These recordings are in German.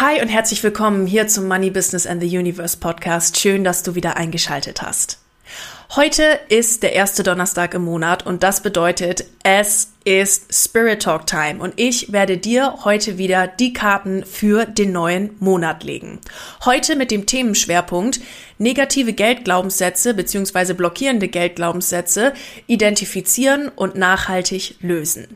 Hi und herzlich willkommen hier zum Money Business and the Universe Podcast. Schön, dass du wieder eingeschaltet hast. Heute ist der erste Donnerstag im Monat und das bedeutet, es ist Spirit Talk Time und ich werde dir heute wieder die Karten für den neuen Monat legen. Heute mit dem Themenschwerpunkt negative Geldglaubenssätze bzw. blockierende Geldglaubenssätze identifizieren und nachhaltig lösen.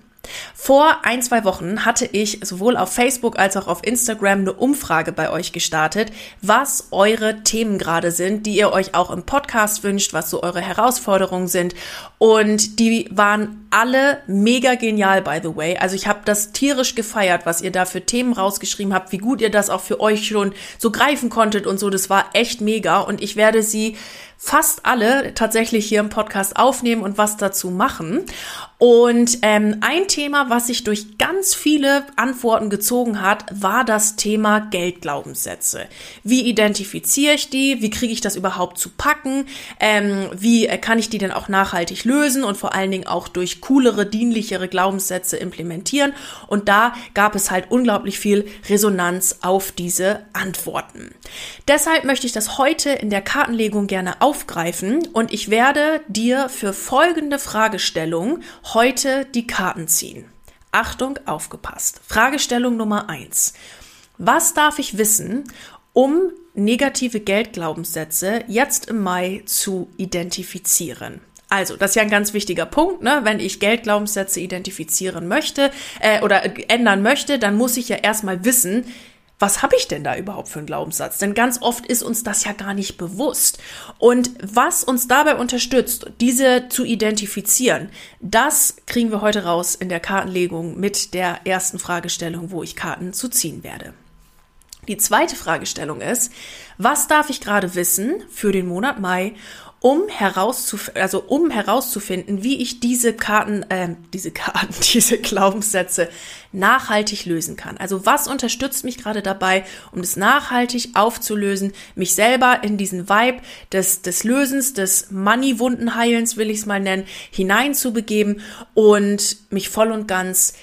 Vor ein, zwei Wochen hatte ich sowohl auf Facebook als auch auf Instagram eine Umfrage bei euch gestartet, was eure Themen gerade sind, die ihr euch auch im Podcast wünscht, was so eure Herausforderungen sind. Und die waren alle mega genial, by the way. Also ich habe das tierisch gefeiert, was ihr da für Themen rausgeschrieben habt, wie gut ihr das auch für euch schon so greifen konntet und so. Das war echt mega. Und ich werde sie fast alle tatsächlich hier im Podcast aufnehmen und was dazu machen. Und ähm, ein Thema, was sich durch ganz viele Antworten gezogen hat, war das Thema Geldglaubenssätze. Wie identifiziere ich die? Wie kriege ich das überhaupt zu packen? Ähm, wie kann ich die denn auch nachhaltig lösen und vor allen Dingen auch durch coolere, dienlichere Glaubenssätze implementieren? Und da gab es halt unglaublich viel Resonanz auf diese Antworten. Deshalb möchte ich das heute in der Kartenlegung gerne aufgreifen und ich werde dir für folgende Fragestellung heute die Karten ziehen. Achtung, aufgepasst. Fragestellung Nummer eins: Was darf ich wissen, um negative Geldglaubenssätze jetzt im Mai zu identifizieren? Also, das ist ja ein ganz wichtiger Punkt, ne? Wenn ich Geldglaubenssätze identifizieren möchte äh, oder ändern möchte, dann muss ich ja erstmal wissen, was habe ich denn da überhaupt für einen Glaubenssatz? Denn ganz oft ist uns das ja gar nicht bewusst. Und was uns dabei unterstützt, diese zu identifizieren, das kriegen wir heute raus in der Kartenlegung mit der ersten Fragestellung, wo ich Karten zu ziehen werde. Die zweite Fragestellung ist, was darf ich gerade wissen für den Monat Mai, um herauszuf also um herauszufinden, wie ich diese Karten, äh, diese Karten, diese Glaubenssätze nachhaltig lösen kann. Also was unterstützt mich gerade dabei, um es nachhaltig aufzulösen, mich selber in diesen Vibe des, des Lösens, des Money-Wundenheilens, will ich es mal nennen, hineinzubegeben und mich voll und ganz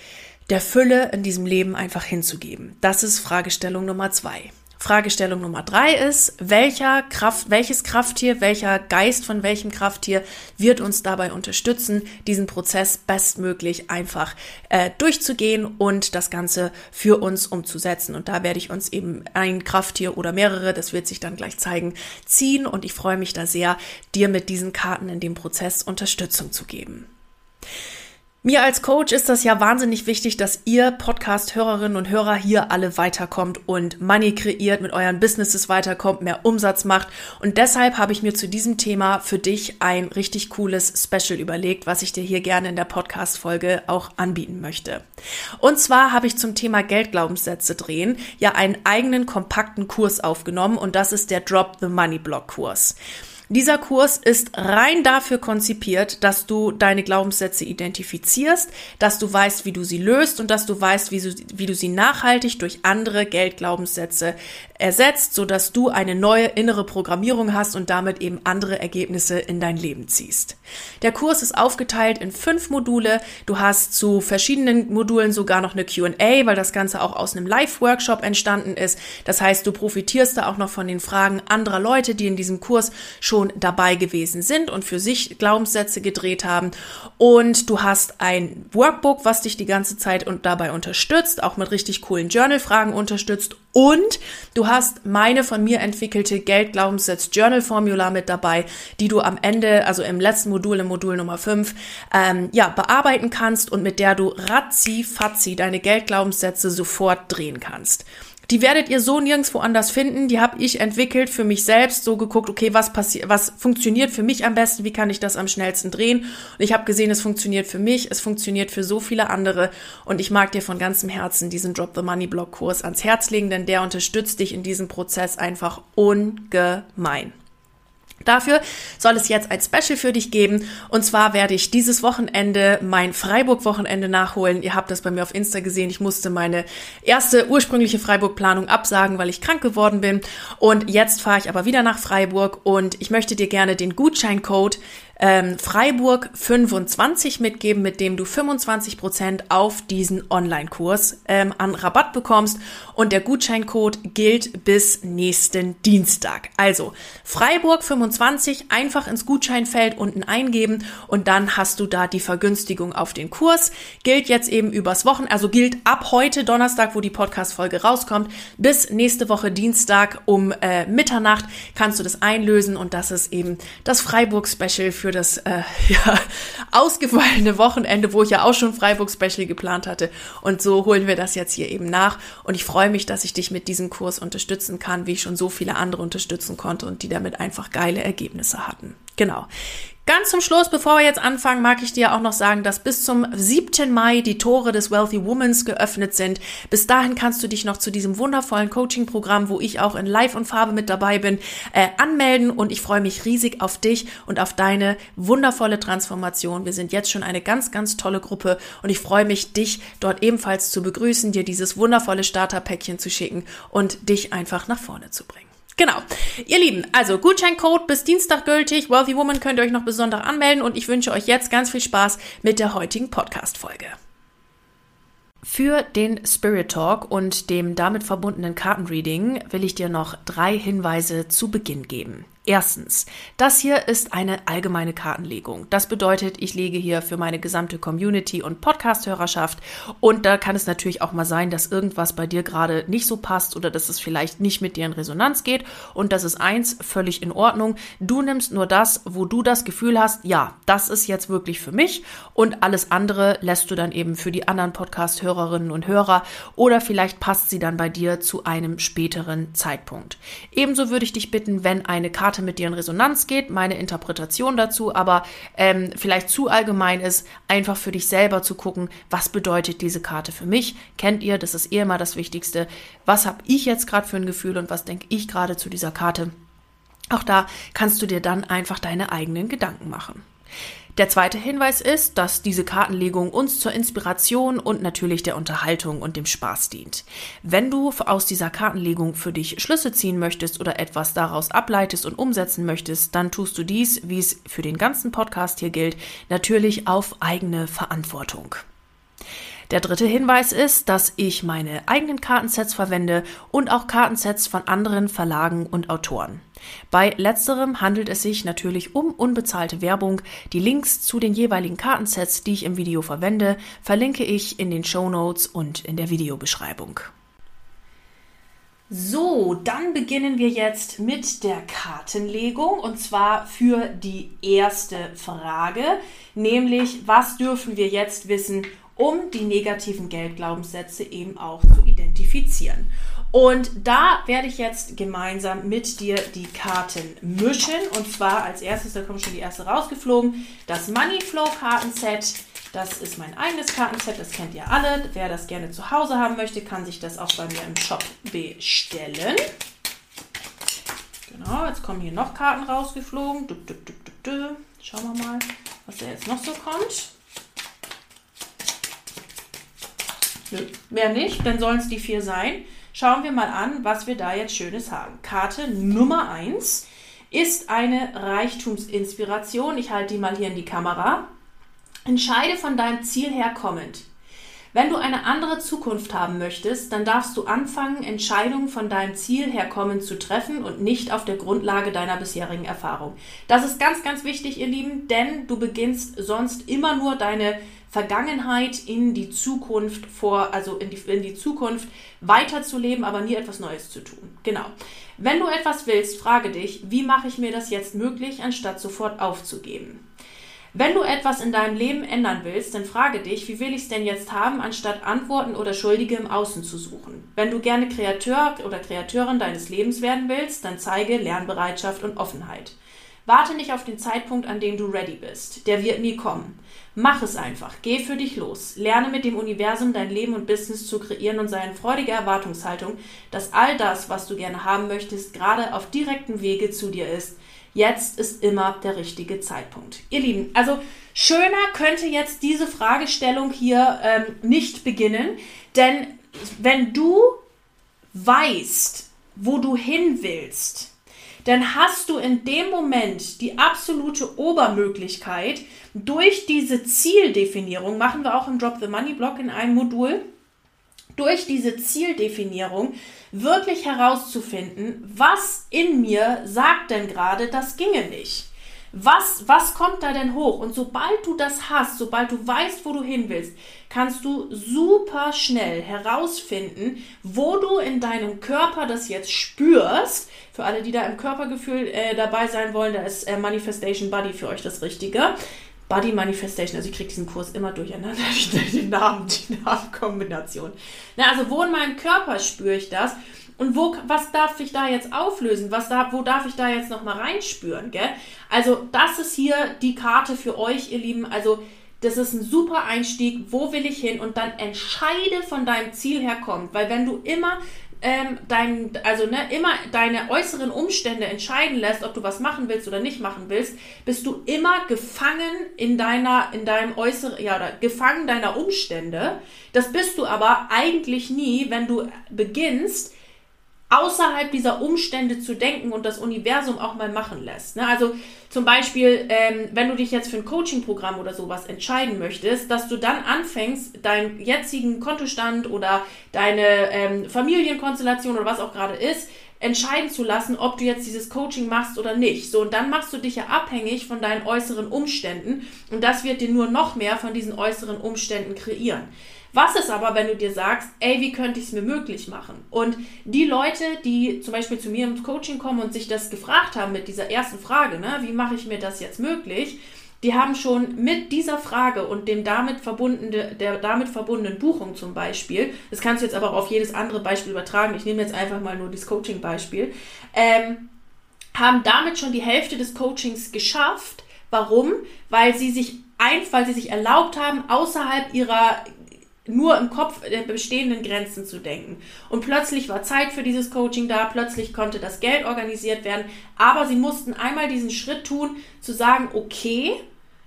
der Fülle in diesem Leben einfach hinzugeben. Das ist Fragestellung Nummer zwei. Fragestellung Nummer drei ist, welcher Kraft, welches Krafttier, welcher Geist von welchem Krafttier wird uns dabei unterstützen, diesen Prozess bestmöglich einfach äh, durchzugehen und das Ganze für uns umzusetzen. Und da werde ich uns eben ein Krafttier oder mehrere, das wird sich dann gleich zeigen, ziehen. Und ich freue mich da sehr, dir mit diesen Karten in dem Prozess Unterstützung zu geben. Mir als Coach ist das ja wahnsinnig wichtig, dass ihr Podcast-Hörerinnen und Hörer hier alle weiterkommt und Money kreiert, mit euren Businesses weiterkommt, mehr Umsatz macht. Und deshalb habe ich mir zu diesem Thema für dich ein richtig cooles Special überlegt, was ich dir hier gerne in der Podcast-Folge auch anbieten möchte. Und zwar habe ich zum Thema Geldglaubenssätze drehen ja einen eigenen kompakten Kurs aufgenommen und das ist der Drop the Money Block Kurs. Dieser Kurs ist rein dafür konzipiert, dass du deine Glaubenssätze identifizierst, dass du weißt, wie du sie löst und dass du weißt, wie du, wie du sie nachhaltig durch andere Geldglaubenssätze ersetzt, sodass du eine neue innere Programmierung hast und damit eben andere Ergebnisse in dein Leben ziehst. Der Kurs ist aufgeteilt in fünf Module. Du hast zu verschiedenen Modulen sogar noch eine Q&A, weil das Ganze auch aus einem Live-Workshop entstanden ist. Das heißt, du profitierst da auch noch von den Fragen anderer Leute, die in diesem Kurs schon schon dabei gewesen sind und für sich Glaubenssätze gedreht haben. Und du hast ein Workbook, was dich die ganze Zeit und dabei unterstützt, auch mit richtig coolen Journal-Fragen unterstützt. Und du hast meine von mir entwickelte Geldglaubenssatz-Journal-Formula mit dabei, die du am Ende, also im letzten Modul, im Modul Nummer 5, ähm, ja, bearbeiten kannst und mit der du ratzi-fatzi deine Geldglaubenssätze sofort drehen kannst. Die werdet ihr so nirgendwo anders finden. Die habe ich entwickelt für mich selbst, so geguckt, okay, was passiert, was funktioniert für mich am besten, wie kann ich das am schnellsten drehen? Und ich habe gesehen, es funktioniert für mich, es funktioniert für so viele andere. Und ich mag dir von ganzem Herzen diesen Drop the Money Blog Kurs ans Herz legen, denn der unterstützt dich in diesem Prozess einfach ungemein. Dafür soll es jetzt ein Special für dich geben. Und zwar werde ich dieses Wochenende mein Freiburg-Wochenende nachholen. Ihr habt das bei mir auf Insta gesehen. Ich musste meine erste ursprüngliche Freiburg-Planung absagen, weil ich krank geworden bin. Und jetzt fahre ich aber wieder nach Freiburg und ich möchte dir gerne den Gutscheincode ähm, Freiburg 25 mitgeben, mit dem du 25 Prozent auf diesen Online-Kurs ähm, an Rabatt bekommst. Und der Gutscheincode gilt bis nächsten Dienstag. Also Freiburg 25 einfach ins Gutscheinfeld unten eingeben und dann hast du da die Vergünstigung auf den Kurs. Gilt jetzt eben übers Wochen, also gilt ab heute Donnerstag, wo die Podcast-Folge rauskommt, bis nächste Woche Dienstag um äh, Mitternacht kannst du das einlösen und das ist eben das Freiburg-Special für für das äh, ja, ausgefallene Wochenende, wo ich ja auch schon Freiburg-Special geplant hatte. Und so holen wir das jetzt hier eben nach. Und ich freue mich, dass ich dich mit diesem Kurs unterstützen kann, wie ich schon so viele andere unterstützen konnte und die damit einfach geile Ergebnisse hatten. Genau. Ganz zum Schluss, bevor wir jetzt anfangen, mag ich dir auch noch sagen, dass bis zum 7. Mai die Tore des Wealthy Womans geöffnet sind. Bis dahin kannst du dich noch zu diesem wundervollen Coaching-Programm, wo ich auch in Live und Farbe mit dabei bin, äh, anmelden und ich freue mich riesig auf dich und auf deine wundervolle Transformation. Wir sind jetzt schon eine ganz, ganz tolle Gruppe und ich freue mich, dich dort ebenfalls zu begrüßen, dir dieses wundervolle Starterpäckchen zu schicken und dich einfach nach vorne zu bringen. Genau. Ihr Lieben, also Gutscheincode bis Dienstag gültig. Wealthy Woman könnt ihr euch noch besonders anmelden und ich wünsche euch jetzt ganz viel Spaß mit der heutigen Podcast-Folge. Für den Spirit Talk und dem damit verbundenen Kartenreading will ich dir noch drei Hinweise zu Beginn geben. Erstens, das hier ist eine allgemeine Kartenlegung. Das bedeutet, ich lege hier für meine gesamte Community und Podcast-Hörerschaft und da kann es natürlich auch mal sein, dass irgendwas bei dir gerade nicht so passt oder dass es vielleicht nicht mit dir in Resonanz geht und das ist eins, völlig in Ordnung. Du nimmst nur das, wo du das Gefühl hast, ja, das ist jetzt wirklich für mich und alles andere lässt du dann eben für die anderen Podcast-Hörerinnen und Hörer oder vielleicht passt sie dann bei dir zu einem späteren Zeitpunkt. Ebenso würde ich dich bitten, wenn eine Karte Karte mit dir in Resonanz geht, meine Interpretation dazu, aber ähm, vielleicht zu allgemein ist, einfach für dich selber zu gucken, was bedeutet diese Karte für mich? Kennt ihr, das ist eh immer das Wichtigste. Was habe ich jetzt gerade für ein Gefühl und was denke ich gerade zu dieser Karte? Auch da kannst du dir dann einfach deine eigenen Gedanken machen. Der zweite Hinweis ist, dass diese Kartenlegung uns zur Inspiration und natürlich der Unterhaltung und dem Spaß dient. Wenn du aus dieser Kartenlegung für dich Schlüsse ziehen möchtest oder etwas daraus ableitest und umsetzen möchtest, dann tust du dies, wie es für den ganzen Podcast hier gilt, natürlich auf eigene Verantwortung. Der dritte Hinweis ist, dass ich meine eigenen Kartensets verwende und auch Kartensets von anderen Verlagen und Autoren. Bei letzterem handelt es sich natürlich um unbezahlte Werbung. Die Links zu den jeweiligen Kartensets, die ich im Video verwende, verlinke ich in den Show Notes und in der Videobeschreibung. So, dann beginnen wir jetzt mit der Kartenlegung und zwar für die erste Frage, nämlich was dürfen wir jetzt wissen um die negativen Geldglaubenssätze eben auch zu identifizieren. Und da werde ich jetzt gemeinsam mit dir die Karten mischen. Und zwar als erstes, da kommt schon die erste rausgeflogen, das Money Flow Kartenset. Das ist mein eigenes Kartenset, das kennt ihr alle. Wer das gerne zu Hause haben möchte, kann sich das auch bei mir im Shop bestellen. Genau, jetzt kommen hier noch Karten rausgeflogen. Schauen wir mal, was da jetzt noch so kommt. Nö, mehr nicht, dann sollen es die vier sein. Schauen wir mal an, was wir da jetzt Schönes haben. Karte Nummer 1 ist eine Reichtumsinspiration. Ich halte die mal hier in die Kamera. Entscheide von deinem Ziel her kommend. Wenn du eine andere Zukunft haben möchtest, dann darfst du anfangen, Entscheidungen von deinem Ziel her kommend zu treffen und nicht auf der Grundlage deiner bisherigen Erfahrung. Das ist ganz, ganz wichtig, ihr Lieben, denn du beginnst sonst immer nur deine Vergangenheit in die Zukunft vor, also in die, in die Zukunft weiterzuleben, aber nie etwas Neues zu tun. Genau. Wenn du etwas willst, frage dich, wie mache ich mir das jetzt möglich, anstatt sofort aufzugeben? Wenn du etwas in deinem Leben ändern willst, dann frage dich, wie will ich es denn jetzt haben, anstatt Antworten oder Schuldige im Außen zu suchen. Wenn du gerne Kreateur oder Kreateurin deines Lebens werden willst, dann zeige Lernbereitschaft und Offenheit. Warte nicht auf den Zeitpunkt, an dem du ready bist. Der wird nie kommen. Mach es einfach. Geh für dich los. Lerne mit dem Universum dein Leben und Business zu kreieren und sei in freudiger Erwartungshaltung, dass all das, was du gerne haben möchtest, gerade auf direktem Wege zu dir ist. Jetzt ist immer der richtige Zeitpunkt. Ihr Lieben, also schöner könnte jetzt diese Fragestellung hier ähm, nicht beginnen, denn wenn du weißt, wo du hin willst, dann hast du in dem Moment die absolute Obermöglichkeit, durch diese Zieldefinierung, machen wir auch im Drop the Money Block in einem Modul, durch diese Zieldefinierung wirklich herauszufinden, was in mir sagt denn gerade, das ginge nicht. Was, was kommt da denn hoch? Und sobald du das hast, sobald du weißt, wo du hin willst, kannst du super schnell herausfinden, wo du in deinem Körper das jetzt spürst. Für alle, die da im Körpergefühl äh, dabei sein wollen, da ist äh, Manifestation Body für euch das Richtige. Body Manifestation, also ich kriege diesen Kurs immer durcheinander, die Namen, die Namenkombination. Na, also wo in meinem Körper spüre ich das? Und wo, was darf ich da jetzt auflösen? Was da, wo darf ich da jetzt nochmal reinspüren, gell? Also, das ist hier die Karte für euch, ihr Lieben. Also, das ist ein super Einstieg. Wo will ich hin? Und dann entscheide von deinem Ziel her kommt. Weil wenn du immer ähm, dein, also ne, immer deine äußeren Umstände entscheiden lässt, ob du was machen willst oder nicht machen willst, bist du immer gefangen in deiner, in deinem äußeren, ja, oder gefangen deiner Umstände. Das bist du aber eigentlich nie, wenn du beginnst, außerhalb dieser Umstände zu denken und das Universum auch mal machen lässt. Ne? Also zum Beispiel, ähm, wenn du dich jetzt für ein Coaching-Programm oder sowas entscheiden möchtest, dass du dann anfängst, deinen jetzigen Kontostand oder deine ähm, Familienkonstellation oder was auch gerade ist, entscheiden zu lassen, ob du jetzt dieses Coaching machst oder nicht. So, und dann machst du dich ja abhängig von deinen äußeren Umständen und das wird dir nur noch mehr von diesen äußeren Umständen kreieren. Was ist aber, wenn du dir sagst, ey, wie könnte ich es mir möglich machen? Und die Leute, die zum Beispiel zu mir ins Coaching kommen und sich das gefragt haben mit dieser ersten Frage, ne, wie mache ich mir das jetzt möglich? Die haben schon mit dieser Frage und dem damit verbundene, der damit verbundenen Buchung zum Beispiel, das kannst du jetzt aber auch auf jedes andere Beispiel übertragen, ich nehme jetzt einfach mal nur das Coaching-Beispiel, ähm, haben damit schon die Hälfte des Coachings geschafft. Warum? Weil sie sich ein, weil sie sich erlaubt haben, außerhalb ihrer nur im Kopf der bestehenden Grenzen zu denken. Und plötzlich war Zeit für dieses Coaching da, plötzlich konnte das Geld organisiert werden, aber sie mussten einmal diesen Schritt tun, zu sagen, okay,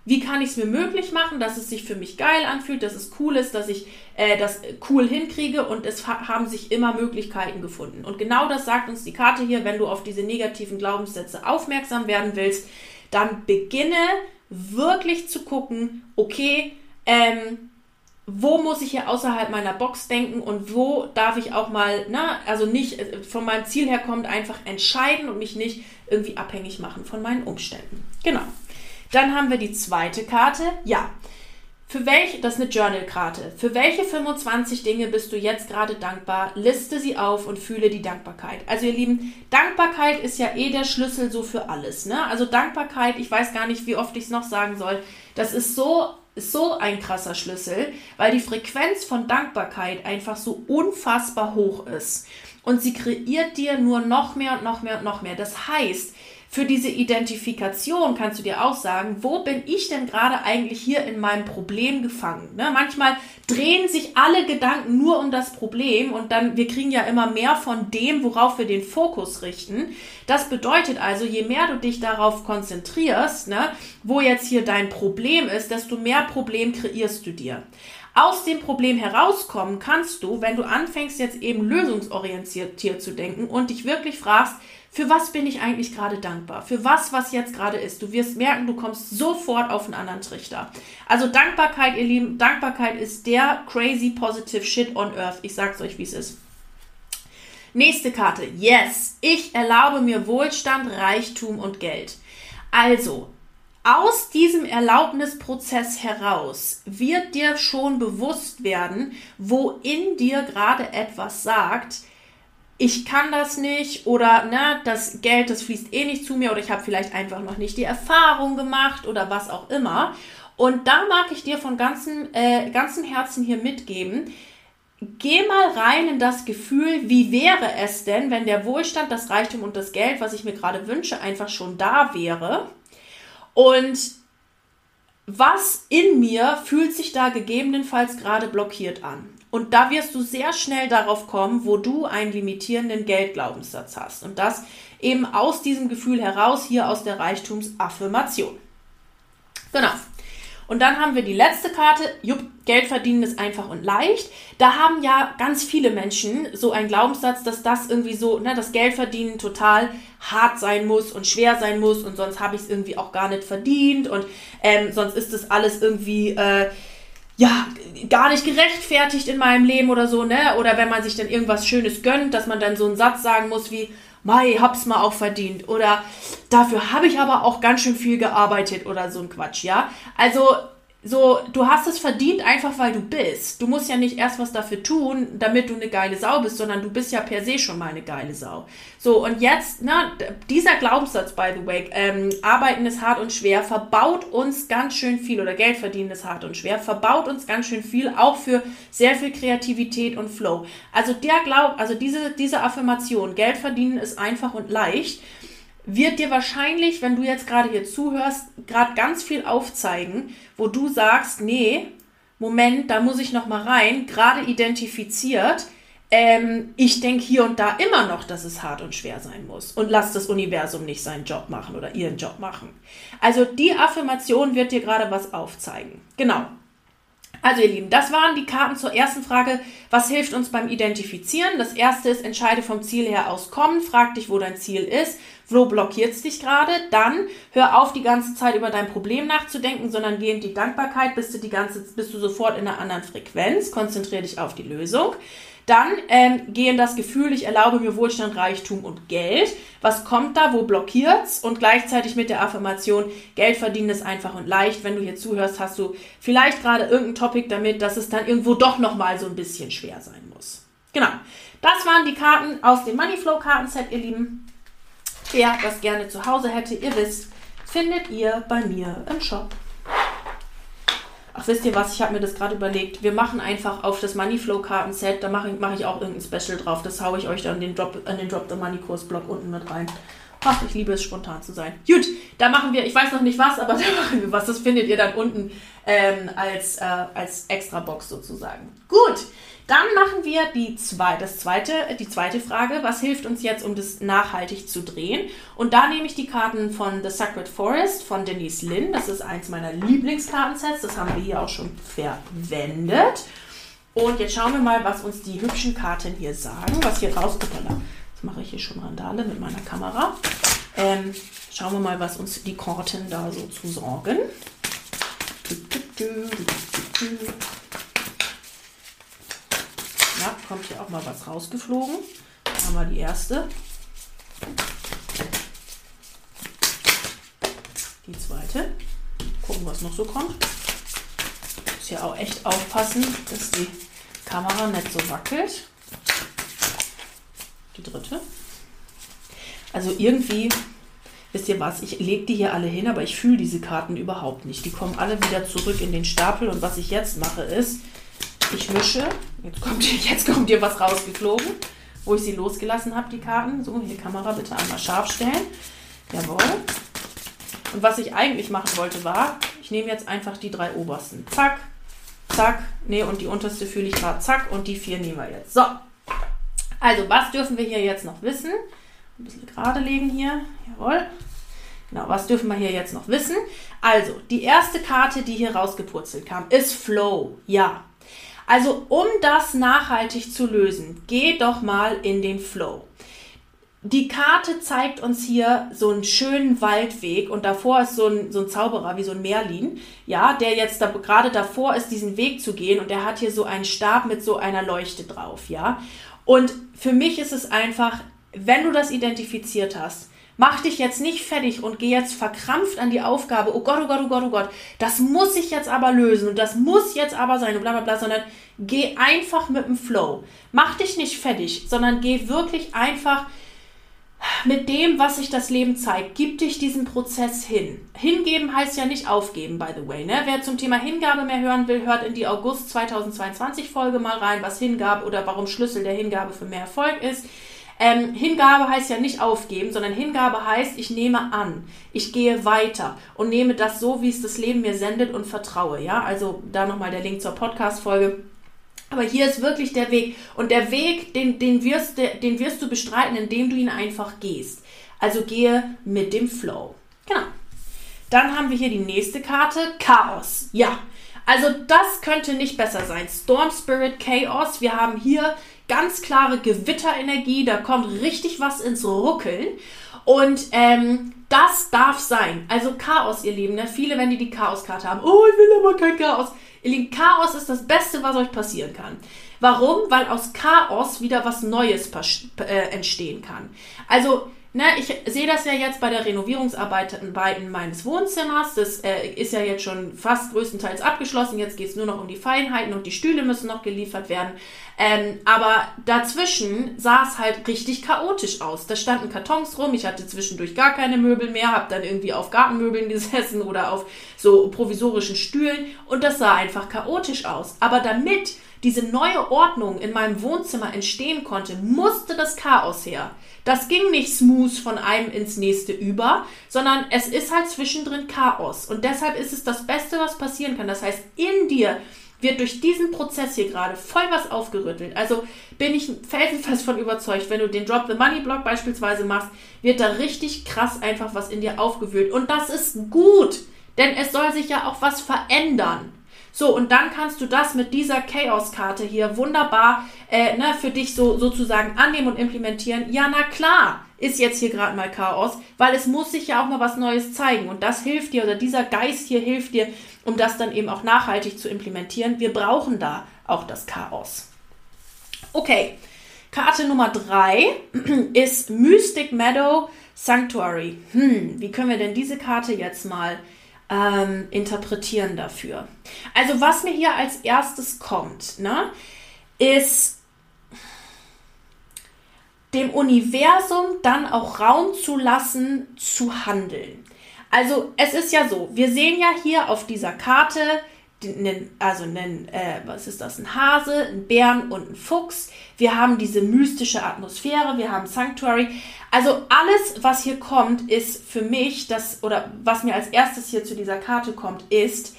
wie kann ich es mir möglich machen, dass es sich für mich geil anfühlt, dass es cool ist, dass ich äh, das cool hinkriege und es haben sich immer Möglichkeiten gefunden. Und genau das sagt uns die Karte hier, wenn du auf diese negativen Glaubenssätze aufmerksam werden willst, dann beginne wirklich zu gucken, okay, ähm, wo muss ich hier außerhalb meiner Box denken und wo darf ich auch mal, ne, also nicht äh, von meinem Ziel her kommt, einfach entscheiden und mich nicht irgendwie abhängig machen von meinen Umständen. Genau. Dann haben wir die zweite Karte. Ja. Für welche, das ist eine Journal-Karte. Für welche 25 Dinge bist du jetzt gerade dankbar? Liste sie auf und fühle die Dankbarkeit. Also ihr Lieben, Dankbarkeit ist ja eh der Schlüssel so für alles. Ne? Also Dankbarkeit, ich weiß gar nicht, wie oft ich es noch sagen soll, das ist so so ein krasser Schlüssel, weil die Frequenz von Dankbarkeit einfach so unfassbar hoch ist. Und sie kreiert dir nur noch mehr und noch mehr und noch mehr. Das heißt, für diese Identifikation kannst du dir auch sagen, wo bin ich denn gerade eigentlich hier in meinem Problem gefangen? Ne? Manchmal drehen sich alle Gedanken nur um das Problem und dann, wir kriegen ja immer mehr von dem, worauf wir den Fokus richten. Das bedeutet also, je mehr du dich darauf konzentrierst, ne, wo jetzt hier dein Problem ist, desto mehr Problem kreierst du dir. Aus dem Problem herauskommen kannst du, wenn du anfängst jetzt eben lösungsorientiert zu denken und dich wirklich fragst, für was bin ich eigentlich gerade dankbar? Für was, was jetzt gerade ist? Du wirst merken, du kommst sofort auf einen anderen Trichter. Also Dankbarkeit, ihr Lieben, Dankbarkeit ist der crazy positive shit on earth. Ich sag's euch, wie es ist. Nächste Karte. Yes, ich erlaube mir Wohlstand, Reichtum und Geld. Also, aus diesem Erlaubnisprozess heraus wird dir schon bewusst werden, wo in dir gerade etwas sagt, ich kann das nicht oder ne, das Geld, das fließt eh nicht zu mir oder ich habe vielleicht einfach noch nicht die Erfahrung gemacht oder was auch immer. Und da mag ich dir von ganzem, äh, ganzem Herzen hier mitgeben, geh mal rein in das Gefühl, wie wäre es denn, wenn der Wohlstand, das Reichtum und das Geld, was ich mir gerade wünsche, einfach schon da wäre. Und was in mir fühlt sich da gegebenenfalls gerade blockiert an? Und da wirst du sehr schnell darauf kommen, wo du einen limitierenden Geldglaubenssatz hast. Und das eben aus diesem Gefühl heraus, hier aus der Reichtumsaffirmation. Genau. Und dann haben wir die letzte Karte. Jupp, Geld verdienen ist einfach und leicht. Da haben ja ganz viele Menschen so einen Glaubenssatz, dass das irgendwie so, ne, das Geld verdienen total hart sein muss und schwer sein muss und sonst habe ich es irgendwie auch gar nicht verdient und ähm, sonst ist das alles irgendwie äh, ja, gar nicht gerechtfertigt in meinem Leben oder so, ne? Oder wenn man sich dann irgendwas Schönes gönnt, dass man dann so einen Satz sagen muss wie, Mai, hab's mal auch verdient. Oder dafür habe ich aber auch ganz schön viel gearbeitet oder so ein Quatsch, ja? Also so, du hast es verdient einfach, weil du bist. Du musst ja nicht erst was dafür tun, damit du eine geile Sau bist, sondern du bist ja per se schon mal eine geile Sau. So, und jetzt, ne, dieser Glaubenssatz, by the way, ähm, arbeiten ist hart und schwer, verbaut uns ganz schön viel, oder Geld verdienen ist hart und schwer, verbaut uns ganz schön viel, auch für sehr viel Kreativität und Flow. Also der Glaub, also diese, diese Affirmation, Geld verdienen ist einfach und leicht, wird dir wahrscheinlich, wenn du jetzt gerade hier zuhörst, gerade ganz viel aufzeigen, wo du sagst, nee, Moment, da muss ich noch mal rein, gerade identifiziert. Ähm, ich denke hier und da immer noch, dass es hart und schwer sein muss und lass das Universum nicht seinen Job machen oder ihren Job machen. Also die Affirmation wird dir gerade was aufzeigen. Genau. Also ihr Lieben, das waren die Karten zur ersten Frage. Was hilft uns beim Identifizieren? Das erste ist, entscheide vom Ziel her aus kommen. Frag dich, wo dein Ziel ist. Wo blockiert es dich gerade? Dann hör auf, die ganze Zeit über dein Problem nachzudenken, sondern geh in die Dankbarkeit, bist du, die ganze, bist du sofort in einer anderen Frequenz. Konzentriere dich auf die Lösung. Dann ähm, geh in das Gefühl, ich erlaube mir Wohlstand, Reichtum und Geld. Was kommt da? Wo blockiert's? Und gleichzeitig mit der Affirmation, Geld verdienen ist einfach und leicht. Wenn du hier zuhörst, hast du vielleicht gerade irgendein Topic damit, dass es dann irgendwo doch nochmal so ein bisschen schwer sein muss. Genau. Das waren die Karten aus dem Moneyflow Kartenset, ihr Lieben. Wer das gerne zu Hause hätte, ihr wisst, findet ihr bei mir im Shop. Ach, wisst ihr was? Ich habe mir das gerade überlegt. Wir machen einfach auf das Moneyflow-Karten-Set, da mache ich, mach ich auch irgendein Special drauf. Das haue ich euch dann den Drop, an den Drop the Money-Kurs-Blog unten mit rein. Ach, ich liebe es, spontan zu sein. Gut, da machen wir, ich weiß noch nicht was, aber da machen wir was. Das findet ihr dann unten ähm, als, äh, als Extra-Box sozusagen. Gut, dann machen wir die, zwei, das zweite, die zweite Frage. Was hilft uns jetzt, um das nachhaltig zu drehen? Und da nehme ich die Karten von The Sacred Forest von Denise Lynn. Das ist eins meiner Lieblingskartensets. Das haben wir hier auch schon verwendet. Und jetzt schauen wir mal, was uns die hübschen Karten hier sagen. Was hier rauskommt. Jetzt mache ich hier schon Randale mit meiner Kamera. Ähm, schauen wir mal, was uns die Karten da so zu sorgen. Ja, kommt hier auch mal was rausgeflogen. Haben wir die erste. Die zweite. Gucken, was noch so kommt. Muss ja auch echt aufpassen, dass die Kamera nicht so wackelt. Die dritte. Also irgendwie, wisst ihr was, ich lege die hier alle hin, aber ich fühle diese Karten überhaupt nicht. Die kommen alle wieder zurück in den Stapel und was ich jetzt mache ist, ich mische. Jetzt kommt, hier, jetzt kommt hier was rausgeflogen, wo ich sie losgelassen habe, die Karten. So, hier Kamera bitte einmal scharf stellen. Jawohl. Und was ich eigentlich machen wollte war, ich nehme jetzt einfach die drei obersten. Zack, zack, nee, und die unterste fühle ich gerade, zack, und die vier nehmen wir jetzt. So. Also, was dürfen wir hier jetzt noch wissen? Ein bisschen gerade legen hier. Jawohl. Genau, was dürfen wir hier jetzt noch wissen? Also, die erste Karte, die hier rausgepurzelt kam, ist Flow. Ja, also um das nachhaltig zu lösen, geh doch mal in den Flow. Die Karte zeigt uns hier so einen schönen Waldweg und davor ist so ein, so ein Zauberer wie so ein Merlin, ja, der jetzt da, gerade davor ist, diesen Weg zu gehen und der hat hier so einen Stab mit so einer Leuchte drauf, ja. Und für mich ist es einfach, wenn du das identifiziert hast, Mach dich jetzt nicht fertig und geh jetzt verkrampft an die Aufgabe, oh Gott, oh Gott, oh Gott, oh Gott, das muss ich jetzt aber lösen und das muss jetzt aber sein und bla bla bla, sondern geh einfach mit dem Flow. Mach dich nicht fertig, sondern geh wirklich einfach mit dem, was sich das Leben zeigt. Gib dich diesem Prozess hin. Hingeben heißt ja nicht aufgeben, by the way. Ne? Wer zum Thema Hingabe mehr hören will, hört in die August 2022 Folge mal rein, was Hingabe oder warum Schlüssel der Hingabe für mehr Erfolg ist. Ähm, Hingabe heißt ja nicht aufgeben, sondern Hingabe heißt, ich nehme an, ich gehe weiter und nehme das so, wie es das Leben mir sendet und vertraue. Ja, also da nochmal der Link zur Podcast-Folge. Aber hier ist wirklich der Weg. Und der Weg, den, den, wirst, den wirst du bestreiten, indem du ihn einfach gehst. Also gehe mit dem Flow. Genau. Dann haben wir hier die nächste Karte, Chaos. Ja, also das könnte nicht besser sein. Storm Spirit Chaos. Wir haben hier ganz klare Gewitterenergie. Da kommt richtig was ins Ruckeln. Und ähm, das darf sein. Also Chaos, ihr Lieben. Ne? Viele, wenn die die Chaos-Karte haben, oh, ich will aber kein Chaos. Ihr Lieben, Chaos ist das Beste, was euch passieren kann. Warum? Weil aus Chaos wieder was Neues äh, entstehen kann. Also, ne, ich sehe das ja jetzt bei der Renovierungsarbeiten meines Wohnzimmers. Das äh, ist ja jetzt schon fast größtenteils abgeschlossen. Jetzt geht es nur noch um die Feinheiten und die Stühle müssen noch geliefert werden. Ähm, aber dazwischen sah es halt richtig chaotisch aus. Da standen Kartons rum. Ich hatte zwischendurch gar keine Möbel mehr, habe dann irgendwie auf Gartenmöbeln gesessen oder auf so provisorischen Stühlen und das sah einfach chaotisch aus. Aber damit diese neue Ordnung in meinem Wohnzimmer entstehen konnte, musste das Chaos her. Das ging nicht smooth von einem ins nächste über, sondern es ist halt zwischendrin Chaos. Und deshalb ist es das Beste, was passieren kann. Das heißt, in dir wird durch diesen Prozess hier gerade voll was aufgerüttelt. Also bin ich felsenfest von überzeugt, wenn du den Drop the Money Block beispielsweise machst, wird da richtig krass einfach was in dir aufgewühlt. Und das ist gut, denn es soll sich ja auch was verändern. So, und dann kannst du das mit dieser Chaos-Karte hier wunderbar äh, ne, für dich so sozusagen annehmen und implementieren. Ja, na klar, ist jetzt hier gerade mal Chaos, weil es muss sich ja auch mal was Neues zeigen. Und das hilft dir, oder dieser Geist hier hilft dir, um das dann eben auch nachhaltig zu implementieren. Wir brauchen da auch das Chaos. Okay, Karte Nummer drei ist Mystic Meadow Sanctuary. Hm, wie können wir denn diese Karte jetzt mal ähm, interpretieren dafür? Also was mir hier als erstes kommt, ne, ist dem Universum dann auch Raum zu lassen, zu handeln. Also es ist ja so, wir sehen ja hier auf dieser Karte, also einen, äh, was ist das, ein Hase, ein Bären und ein Fuchs. Wir haben diese mystische Atmosphäre, wir haben Sanctuary. Also alles, was hier kommt, ist für mich das, oder was mir als erstes hier zu dieser Karte kommt, ist,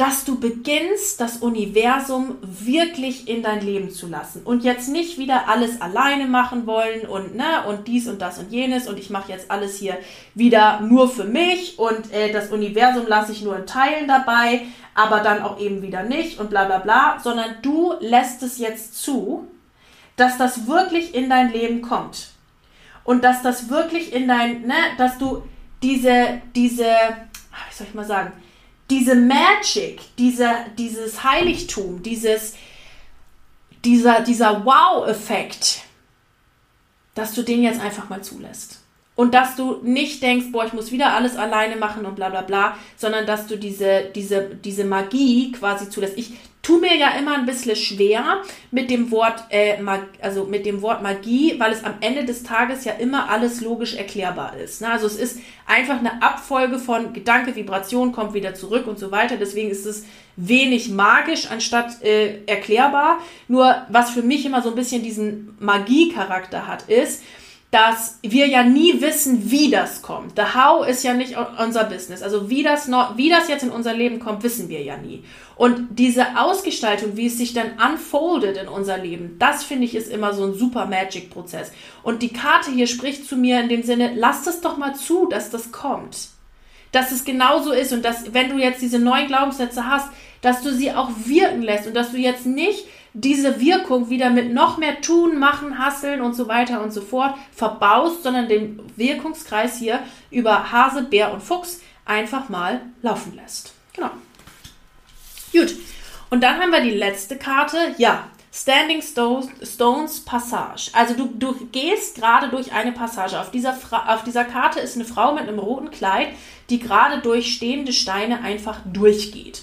dass du beginnst, das Universum wirklich in dein Leben zu lassen. Und jetzt nicht wieder alles alleine machen wollen und ne und dies und das und jenes und ich mache jetzt alles hier wieder nur für mich und äh, das Universum lasse ich nur in Teilen dabei, aber dann auch eben wieder nicht und bla bla bla, sondern du lässt es jetzt zu, dass das wirklich in dein Leben kommt. Und dass das wirklich in dein, ne, dass du diese diese, wie soll ich mal sagen, diese Magic, diese, dieses Heiligtum, dieses, dieser, dieser Wow-Effekt, dass du den jetzt einfach mal zulässt. Und dass du nicht denkst, boah, ich muss wieder alles alleine machen und bla bla bla, sondern dass du diese, diese, diese Magie quasi zulässt. Ich tu mir ja immer ein bisschen schwer mit dem Wort, äh, Mag also mit dem Wort Magie, weil es am Ende des Tages ja immer alles logisch erklärbar ist. Ne? Also es ist einfach eine Abfolge von Gedanke, Vibration, kommt wieder zurück und so weiter. Deswegen ist es wenig magisch anstatt äh, erklärbar. Nur was für mich immer so ein bisschen diesen Magie-Charakter hat, ist, dass wir ja nie wissen, wie das kommt. The how ist ja nicht unser Business. Also wie das, noch, wie das jetzt in unser Leben kommt, wissen wir ja nie. Und diese Ausgestaltung, wie es sich dann unfoldet in unser Leben, das finde ich ist immer so ein super Magic-Prozess. Und die Karte hier spricht zu mir in dem Sinne, lass es doch mal zu, dass das kommt. Dass es genauso ist und dass, wenn du jetzt diese neuen Glaubenssätze hast, dass du sie auch wirken lässt und dass du jetzt nicht diese Wirkung wieder mit noch mehr tun, machen, hasseln und so weiter und so fort verbaust, sondern den Wirkungskreis hier über Hase, Bär und Fuchs einfach mal laufen lässt. Genau. Gut. Und dann haben wir die letzte Karte. Ja, Standing Stones Passage. Also du, du gehst gerade durch eine Passage. Auf dieser, auf dieser Karte ist eine Frau mit einem roten Kleid, die gerade durch stehende Steine einfach durchgeht.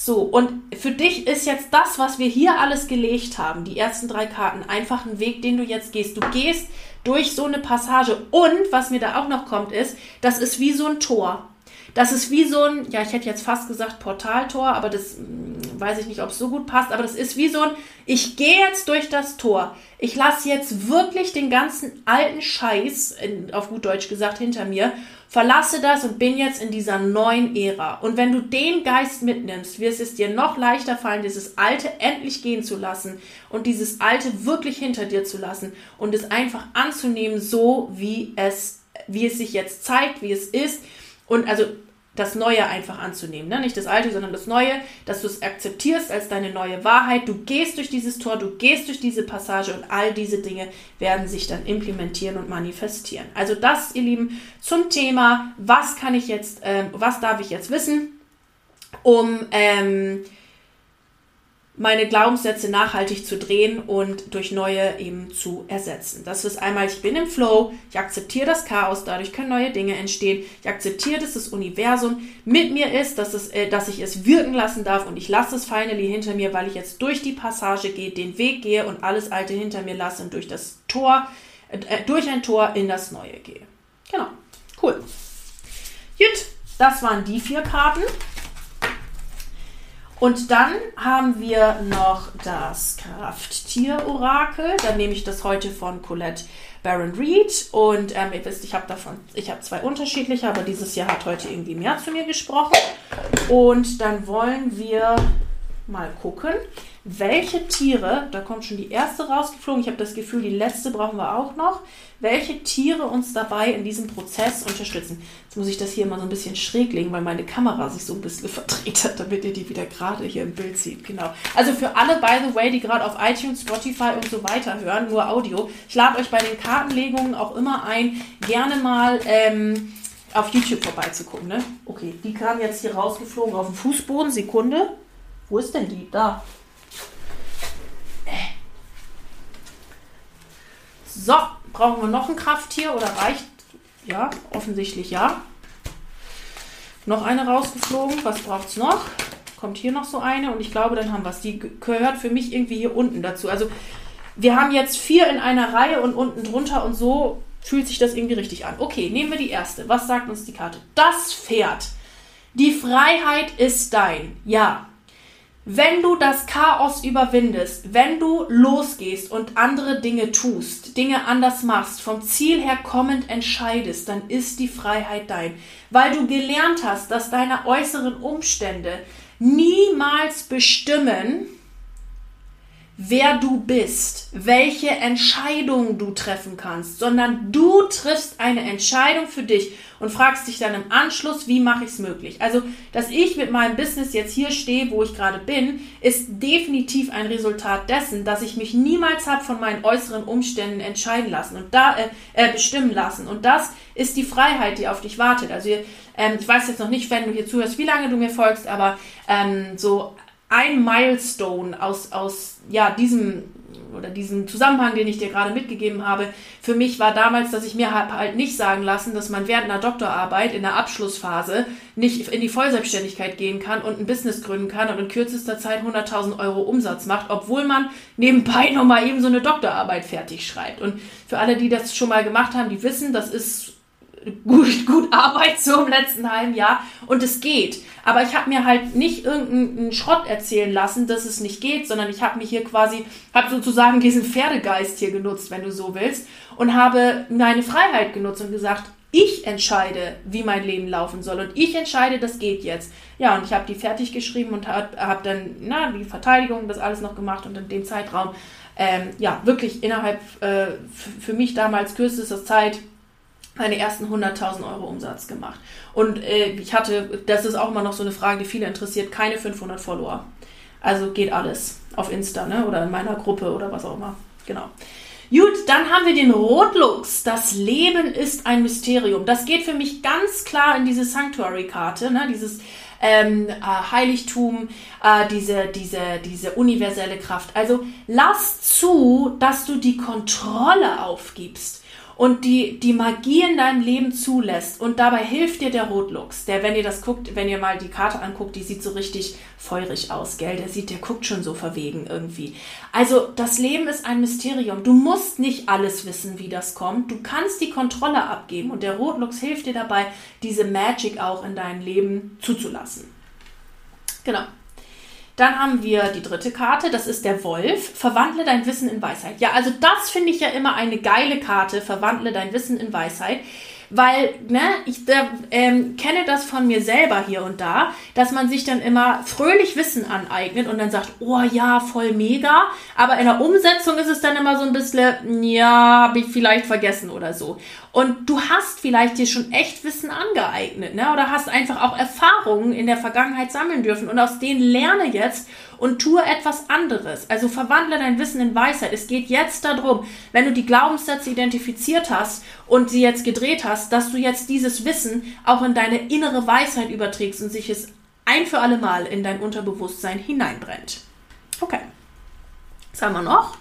So, und für dich ist jetzt das, was wir hier alles gelegt haben, die ersten drei Karten, einfach ein Weg, den du jetzt gehst. Du gehst durch so eine Passage. Und was mir da auch noch kommt, ist, das ist wie so ein Tor. Das ist wie so ein, ja, ich hätte jetzt fast gesagt Portaltor, aber das hm, weiß ich nicht, ob es so gut passt, aber das ist wie so ein, ich gehe jetzt durch das Tor. Ich lasse jetzt wirklich den ganzen alten Scheiß, in, auf gut Deutsch gesagt, hinter mir, verlasse das und bin jetzt in dieser neuen Ära. Und wenn du den Geist mitnimmst, wird es dir noch leichter fallen, dieses Alte endlich gehen zu lassen und dieses Alte wirklich hinter dir zu lassen und es einfach anzunehmen, so wie es, wie es sich jetzt zeigt, wie es ist. Und also das Neue einfach anzunehmen. Ne? Nicht das Alte, sondern das Neue, dass du es akzeptierst als deine neue Wahrheit. Du gehst durch dieses Tor, du gehst durch diese Passage und all diese Dinge werden sich dann implementieren und manifestieren. Also das, ihr Lieben, zum Thema, was kann ich jetzt, ähm, was darf ich jetzt wissen, um ähm, meine Glaubenssätze nachhaltig zu drehen und durch neue eben zu ersetzen. Das ist einmal, ich bin im Flow, ich akzeptiere das Chaos, dadurch können neue Dinge entstehen. Ich akzeptiere, dass das Universum mit mir ist, dass, es, äh, dass ich es wirken lassen darf und ich lasse es finally hinter mir, weil ich jetzt durch die Passage gehe, den Weg gehe und alles Alte hinter mir lasse und durch das Tor, äh, durch ein Tor in das Neue gehe. Genau, cool. Gut, das waren die vier Karten. Und dann haben wir noch das Krafttier-Orakel. Dann nehme ich das heute von Colette Baron Reed. Und ähm, ihr wisst, ich habe davon, ich habe zwei unterschiedliche, aber dieses Jahr hat heute irgendwie mehr zu mir gesprochen. Und dann wollen wir mal gucken, welche Tiere, da kommt schon die erste rausgeflogen, ich habe das Gefühl, die letzte brauchen wir auch noch, welche Tiere uns dabei in diesem Prozess unterstützen. Jetzt muss ich das hier mal so ein bisschen schräg legen, weil meine Kamera sich so ein bisschen verdreht hat, damit ihr die wieder gerade hier im Bild seht. Genau. Also für alle, by the way, die gerade auf iTunes, Spotify und so weiter hören, nur Audio, ich lade euch bei den Kartenlegungen auch immer ein, gerne mal ähm, auf YouTube vorbeizugucken. Ne? Okay, die kam jetzt hier rausgeflogen auf dem Fußboden. Sekunde. Wo ist denn die? Da. So, brauchen wir noch ein Krafttier oder reicht? Ja, offensichtlich ja. Noch eine rausgeflogen. Was braucht es noch? Kommt hier noch so eine und ich glaube, dann haben wir es. Die gehört für mich irgendwie hier unten dazu. Also wir haben jetzt vier in einer Reihe und unten drunter und so fühlt sich das irgendwie richtig an. Okay, nehmen wir die erste. Was sagt uns die Karte? Das Pferd. Die Freiheit ist dein. Ja, wenn du das Chaos überwindest, wenn du losgehst und andere Dinge tust, Dinge anders machst, vom Ziel her kommend entscheidest, dann ist die Freiheit dein. Weil du gelernt hast, dass deine äußeren Umstände niemals bestimmen, wer du bist, welche Entscheidungen du treffen kannst, sondern du triffst eine Entscheidung für dich und fragst dich dann im Anschluss, wie mache ich es möglich. Also, dass ich mit meinem Business jetzt hier stehe, wo ich gerade bin, ist definitiv ein Resultat dessen, dass ich mich niemals habe von meinen äußeren Umständen entscheiden lassen und da äh, äh, bestimmen lassen. Und das ist die Freiheit, die auf dich wartet. Also, ähm, ich weiß jetzt noch nicht, wenn du hier zuhörst, wie lange du mir folgst, aber ähm, so ein Milestone aus, aus ja, diesem oder diesem Zusammenhang, den ich dir gerade mitgegeben habe, für mich war damals, dass ich mir halt nicht sagen lassen, dass man während einer Doktorarbeit in der Abschlussphase nicht in die Vollselbstständigkeit gehen kann und ein Business gründen kann und in kürzester Zeit 100.000 Euro Umsatz macht, obwohl man nebenbei nochmal eben so eine Doktorarbeit fertig schreibt. Und für alle, die das schon mal gemacht haben, die wissen, das ist gut, gut Arbeit so im letzten halben Jahr und es geht. Aber ich habe mir halt nicht irgendeinen Schrott erzählen lassen, dass es nicht geht, sondern ich habe mich hier quasi, habe sozusagen diesen Pferdegeist hier genutzt, wenn du so willst, und habe meine Freiheit genutzt und gesagt, ich entscheide, wie mein Leben laufen soll und ich entscheide, das geht jetzt. Ja, und ich habe die fertig geschrieben und habe hab dann na, die Verteidigung, das alles noch gemacht und in dem Zeitraum, ähm, ja, wirklich innerhalb äh, für mich damals kürzester Zeit meine ersten 100.000 Euro Umsatz gemacht. Und äh, ich hatte, das ist auch immer noch so eine Frage, die viele interessiert, keine 500 Follower. Also geht alles auf Insta, ne? Oder in meiner Gruppe oder was auch immer. Genau. Gut, dann haben wir den Rotlux. Das Leben ist ein Mysterium. Das geht für mich ganz klar in diese Sanctuary-Karte, ne? Dieses ähm, äh, Heiligtum, äh, diese, diese, diese universelle Kraft. Also lass zu, dass du die Kontrolle aufgibst und die, die Magie in deinem Leben zulässt. Und dabei hilft dir der Rotlux, der, wenn ihr das guckt, wenn ihr mal die Karte anguckt, die sieht so richtig feurig aus, gell? Der sieht, der guckt schon so verwegen irgendwie. Also, das Leben ist ein Mysterium. Du musst nicht alles wissen, wie das kommt. Du kannst die Kontrolle abgeben und der Rotlux hilft dir dabei, diese Magic auch in dein Leben zuzulassen. Genau. Dann haben wir die dritte Karte, das ist der Wolf. Verwandle dein Wissen in Weisheit. Ja, also das finde ich ja immer eine geile Karte. Verwandle dein Wissen in Weisheit. Weil, ne, ich ähm, kenne das von mir selber hier und da, dass man sich dann immer fröhlich Wissen aneignet und dann sagt, oh ja, voll mega. Aber in der Umsetzung ist es dann immer so ein bisschen, ja, habe ich vielleicht vergessen oder so. Und du hast vielleicht dir schon echt Wissen angeeignet, ne? Oder hast einfach auch Erfahrungen in der Vergangenheit sammeln dürfen und aus denen lerne jetzt und tue etwas anderes. Also verwandle dein Wissen in Weisheit. Es geht jetzt darum, wenn du die Glaubenssätze identifiziert hast und sie jetzt gedreht hast, dass du jetzt dieses Wissen auch in deine innere Weisheit überträgst und sich es ein für alle Mal in dein Unterbewusstsein hineinbrennt. Okay. Was haben wir noch?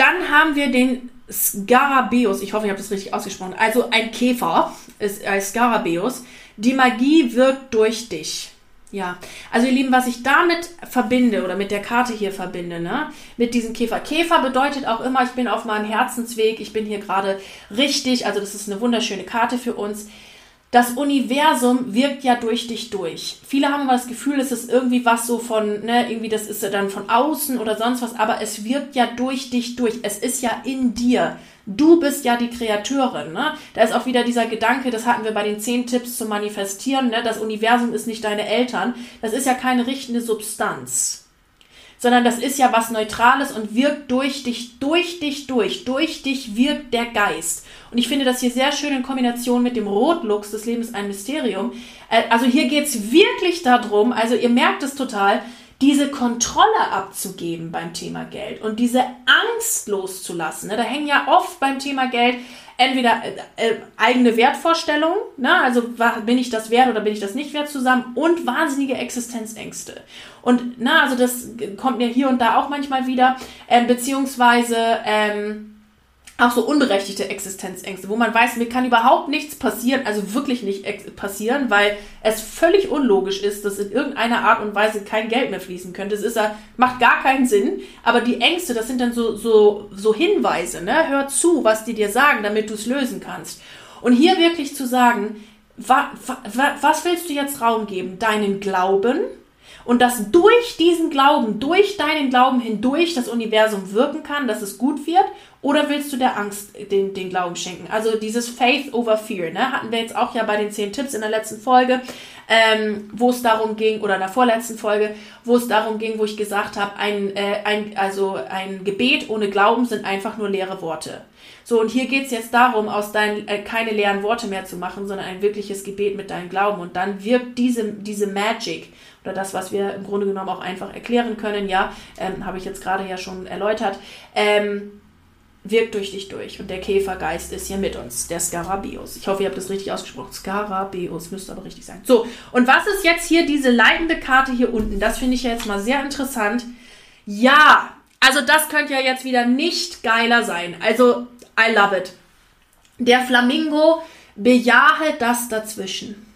Dann haben wir den Scarabeus. Ich hoffe, ich habe das richtig ausgesprochen. Also ein Käfer ist ein Scarabeus. Die Magie wirkt durch dich. Ja, also ihr Lieben, was ich damit verbinde oder mit der Karte hier verbinde, ne, mit diesem Käfer. Käfer bedeutet auch immer, ich bin auf meinem Herzensweg, ich bin hier gerade richtig, also das ist eine wunderschöne Karte für uns. Das Universum wirkt ja durch dich durch. Viele haben immer das Gefühl, es ist irgendwie was so von, ne, irgendwie das ist dann von außen oder sonst was, aber es wirkt ja durch dich durch. Es ist ja in dir. Du bist ja die Kreateurin. Ne? Da ist auch wieder dieser Gedanke, das hatten wir bei den zehn Tipps zum Manifestieren, ne? das Universum ist nicht deine Eltern. Das ist ja keine richtende Substanz, sondern das ist ja was Neutrales und wirkt durch dich, durch dich durch. Durch dich wirkt der Geist. Und ich finde das hier sehr schön in Kombination mit dem Rotlux, das Leben ist ein Mysterium. Äh, also hier geht's wirklich darum, also ihr merkt es total, diese Kontrolle abzugeben beim Thema Geld und diese Angst loszulassen. Ne? Da hängen ja oft beim Thema Geld entweder äh, äh, eigene Wertvorstellungen, ne? also bin ich das wert oder bin ich das nicht wert zusammen und wahnsinnige Existenzängste. Und na, also das kommt mir hier und da auch manchmal wieder, äh, beziehungsweise ähm, auch so unberechtigte Existenzängste, wo man weiß, mir kann überhaupt nichts passieren, also wirklich nicht passieren, weil es völlig unlogisch ist, dass in irgendeiner Art und Weise kein Geld mehr fließen könnte. Es ist ja, macht gar keinen Sinn, aber die Ängste, das sind dann so, so, so Hinweise, ne? Hör zu, was die dir sagen, damit du es lösen kannst. Und hier wirklich zu sagen, wa, wa, was willst du jetzt Raum geben? Deinen Glauben, und dass durch diesen Glauben, durch deinen Glauben hindurch das Universum wirken kann, dass es gut wird? Oder willst du der Angst den, den Glauben schenken? Also dieses Faith over Fear, ne? Hatten wir jetzt auch ja bei den zehn Tipps in der letzten Folge, ähm, wo es darum ging, oder in der vorletzten Folge, wo es darum ging, wo ich gesagt habe, ein, äh, ein, also ein Gebet ohne Glauben sind einfach nur leere Worte. So, und hier geht's jetzt darum, aus deinen, äh, keine leeren Worte mehr zu machen, sondern ein wirkliches Gebet mit deinem Glauben. Und dann wirkt diese, diese Magic oder das, was wir im Grunde genommen auch einfach erklären können, ja, ähm, habe ich jetzt gerade ja schon erläutert, ähm, wirkt durch dich durch. Und der Käfergeist ist hier mit uns, der Scarabeus. Ich hoffe, ihr habt das richtig ausgesprochen. Scarabeus müsste aber richtig sein. So, und was ist jetzt hier diese leitende Karte hier unten? Das finde ich ja jetzt mal sehr interessant. Ja, also das könnte ja jetzt wieder nicht geiler sein. Also, I love it. Der Flamingo bejahe das dazwischen.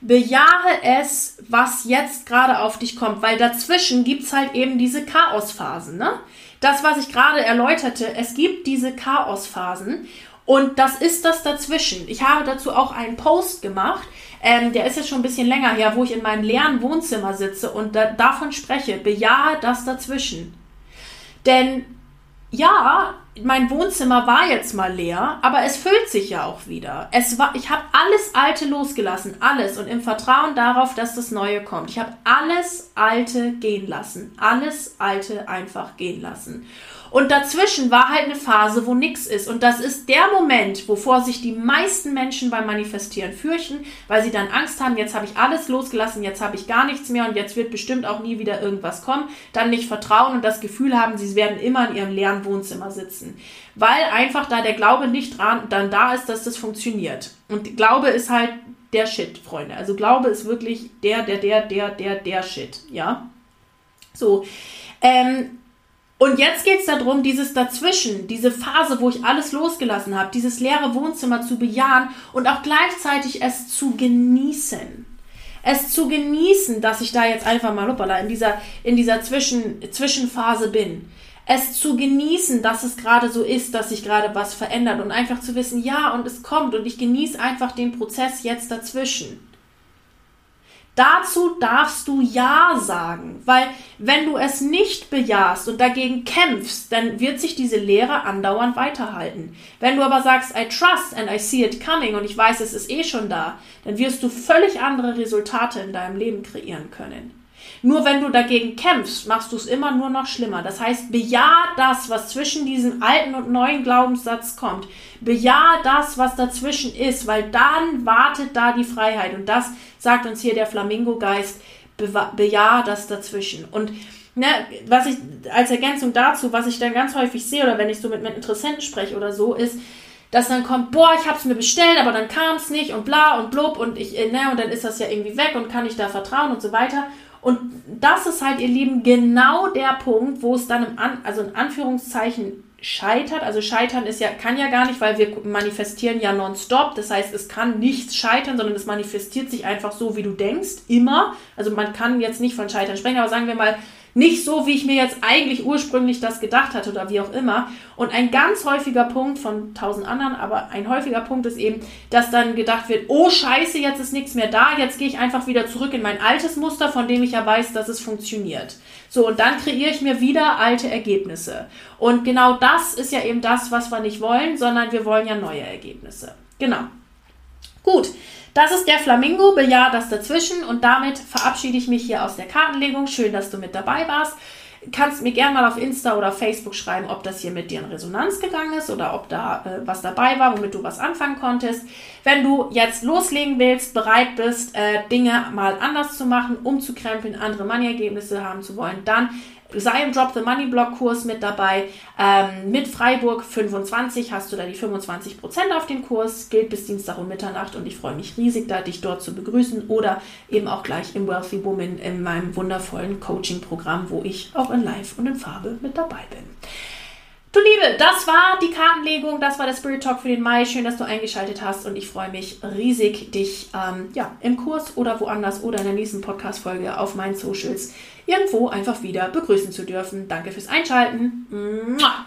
Bejahe es, was jetzt gerade auf dich kommt, weil dazwischen gibt es halt eben diese Chaosphasen. Ne? Das, was ich gerade erläuterte, es gibt diese Chaosphasen und das ist das dazwischen. Ich habe dazu auch einen Post gemacht, ähm, der ist jetzt schon ein bisschen länger her, wo ich in meinem leeren Wohnzimmer sitze und da, davon spreche. Bejahe das dazwischen. Denn ja, mein Wohnzimmer war jetzt mal leer, aber es füllt sich ja auch wieder. Es war, ich habe alles Alte losgelassen, alles und im Vertrauen darauf, dass das Neue kommt. Ich habe alles Alte gehen lassen, alles Alte einfach gehen lassen. Und dazwischen war halt eine Phase, wo nichts ist. Und das ist der Moment, wovor sich die meisten Menschen beim Manifestieren fürchten, weil sie dann Angst haben, jetzt habe ich alles losgelassen, jetzt habe ich gar nichts mehr und jetzt wird bestimmt auch nie wieder irgendwas kommen. Dann nicht vertrauen und das Gefühl haben, sie werden immer in ihrem leeren Wohnzimmer sitzen. Weil einfach da der Glaube nicht dran, dann da ist, dass das funktioniert. Und Glaube ist halt der Shit, Freunde. Also Glaube ist wirklich der, der, der, der, der, der Shit, ja. So. Ähm, und jetzt geht es darum, dieses Dazwischen, diese Phase, wo ich alles losgelassen habe, dieses leere Wohnzimmer zu bejahen und auch gleichzeitig es zu genießen. Es zu genießen, dass ich da jetzt einfach mal hoppala, in dieser, in dieser Zwischen, Zwischenphase bin. Es zu genießen, dass es gerade so ist, dass sich gerade was verändert und einfach zu wissen, ja, und es kommt und ich genieße einfach den Prozess jetzt dazwischen. Dazu darfst du Ja sagen, weil wenn du es nicht bejahst und dagegen kämpfst, dann wird sich diese Lehre andauernd weiterhalten. Wenn du aber sagst, I trust and I see it coming und ich weiß, es ist eh schon da, dann wirst du völlig andere Resultate in deinem Leben kreieren können. Nur wenn du dagegen kämpfst, machst du es immer nur noch schlimmer. Das heißt, bejahe das, was zwischen diesem alten und neuen Glaubenssatz kommt. Bejahe das, was dazwischen ist, weil dann wartet da die Freiheit. Und das sagt uns hier der Flamingo-Geist, bejahe das dazwischen. Und ne, was ich als Ergänzung dazu, was ich dann ganz häufig sehe, oder wenn ich so mit, mit Interessenten spreche oder so, ist, dass dann kommt, boah, ich habe es mir bestellt, aber dann kam es nicht und bla und blub und ich, äh, ne, und dann ist das ja irgendwie weg und kann ich da vertrauen und so weiter. Und das ist halt, ihr Lieben, genau der Punkt, wo es dann im An also in Anführungszeichen scheitert. Also scheitern ist ja, kann ja gar nicht, weil wir manifestieren ja nonstop. Das heißt, es kann nichts scheitern, sondern es manifestiert sich einfach so, wie du denkst, immer. Also man kann jetzt nicht von scheitern sprechen, aber sagen wir mal, nicht so, wie ich mir jetzt eigentlich ursprünglich das gedacht hatte oder wie auch immer. Und ein ganz häufiger Punkt von tausend anderen, aber ein häufiger Punkt ist eben, dass dann gedacht wird, oh scheiße, jetzt ist nichts mehr da, jetzt gehe ich einfach wieder zurück in mein altes Muster, von dem ich ja weiß, dass es funktioniert. So, und dann kreiere ich mir wieder alte Ergebnisse. Und genau das ist ja eben das, was wir nicht wollen, sondern wir wollen ja neue Ergebnisse. Genau. Gut, das ist der Flamingo, bejahe das dazwischen und damit verabschiede ich mich hier aus der Kartenlegung. Schön, dass du mit dabei warst. Kannst mir gerne mal auf Insta oder Facebook schreiben, ob das hier mit dir in Resonanz gegangen ist oder ob da äh, was dabei war, womit du was anfangen konntest. Wenn du jetzt loslegen willst, bereit bist, äh, Dinge mal anders zu machen, umzukrempeln, andere Money-Ergebnisse haben zu wollen, dann sei im Drop the Money Blog Kurs mit dabei. Ähm, mit Freiburg 25 hast du da die 25% auf den Kurs, gilt bis Dienstag um Mitternacht und ich freue mich riesig, da dich dort zu begrüßen oder eben auch gleich im Wealthy Woman in meinem wundervollen Coaching-Programm, wo ich auch in Live und in Farbe mit dabei bin. Du Liebe, das war die Kartenlegung, das war der Spirit Talk für den Mai. Schön, dass du eingeschaltet hast und ich freue mich riesig, dich ähm, ja, im Kurs oder woanders oder in der nächsten Podcast-Folge auf meinen Socials irgendwo einfach wieder begrüßen zu dürfen. Danke fürs Einschalten. Mua.